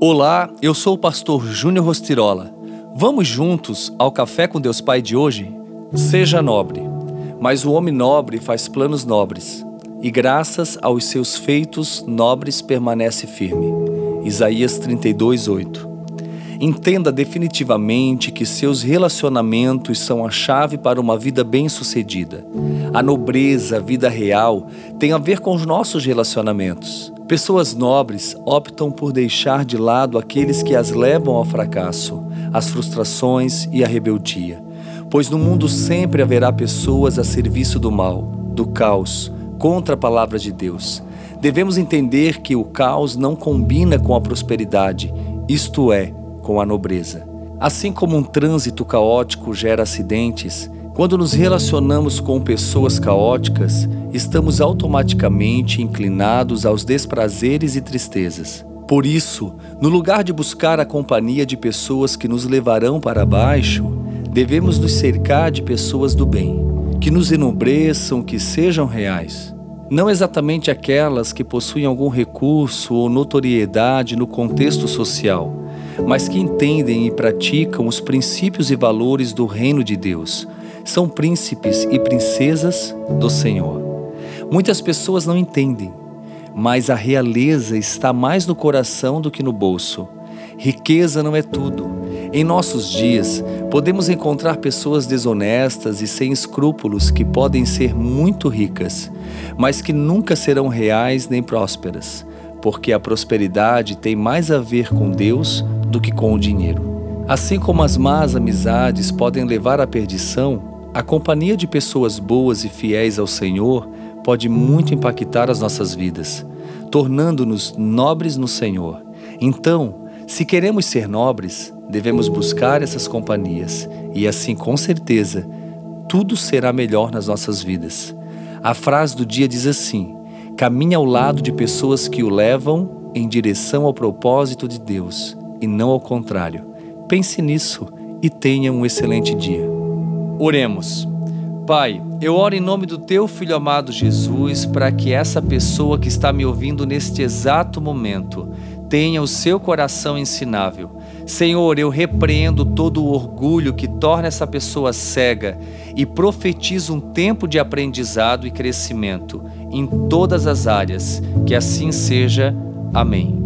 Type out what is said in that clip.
Olá, eu sou o pastor Júnior Rostirola. Vamos juntos ao Café com Deus Pai de hoje? Seja nobre, mas o homem nobre faz planos nobres, e graças aos seus feitos nobres permanece firme. Isaías 32, 8. Entenda definitivamente que seus relacionamentos são a chave para uma vida bem-sucedida. A nobreza, a vida real, tem a ver com os nossos relacionamentos. Pessoas nobres optam por deixar de lado aqueles que as levam ao fracasso, às frustrações e à rebeldia. Pois no mundo sempre haverá pessoas a serviço do mal, do caos, contra a palavra de Deus. Devemos entender que o caos não combina com a prosperidade, isto é, com a nobreza. Assim como um trânsito caótico gera acidentes, quando nos relacionamos com pessoas caóticas, estamos automaticamente inclinados aos desprazeres e tristezas. Por isso, no lugar de buscar a companhia de pessoas que nos levarão para baixo, devemos nos cercar de pessoas do bem, que nos enobreçam, que sejam reais. Não exatamente aquelas que possuem algum recurso ou notoriedade no contexto social, mas que entendem e praticam os princípios e valores do reino de Deus são príncipes e princesas do Senhor. Muitas pessoas não entendem, mas a realeza está mais no coração do que no bolso. Riqueza não é tudo. Em nossos dias, podemos encontrar pessoas desonestas e sem escrúpulos que podem ser muito ricas, mas que nunca serão reais nem prósperas, porque a prosperidade tem mais a ver com Deus do que com o dinheiro. Assim como as más amizades podem levar à perdição, a companhia de pessoas boas e fiéis ao Senhor pode muito impactar as nossas vidas, tornando-nos nobres no Senhor. Então, se queremos ser nobres, devemos buscar essas companhias e assim, com certeza, tudo será melhor nas nossas vidas. A frase do dia diz assim: caminhe ao lado de pessoas que o levam em direção ao propósito de Deus e não ao contrário. Pense nisso e tenha um excelente dia. Oremos. Pai, eu oro em nome do teu filho amado Jesus para que essa pessoa que está me ouvindo neste exato momento tenha o seu coração ensinável. Senhor, eu repreendo todo o orgulho que torna essa pessoa cega e profetizo um tempo de aprendizado e crescimento em todas as áreas. Que assim seja. Amém.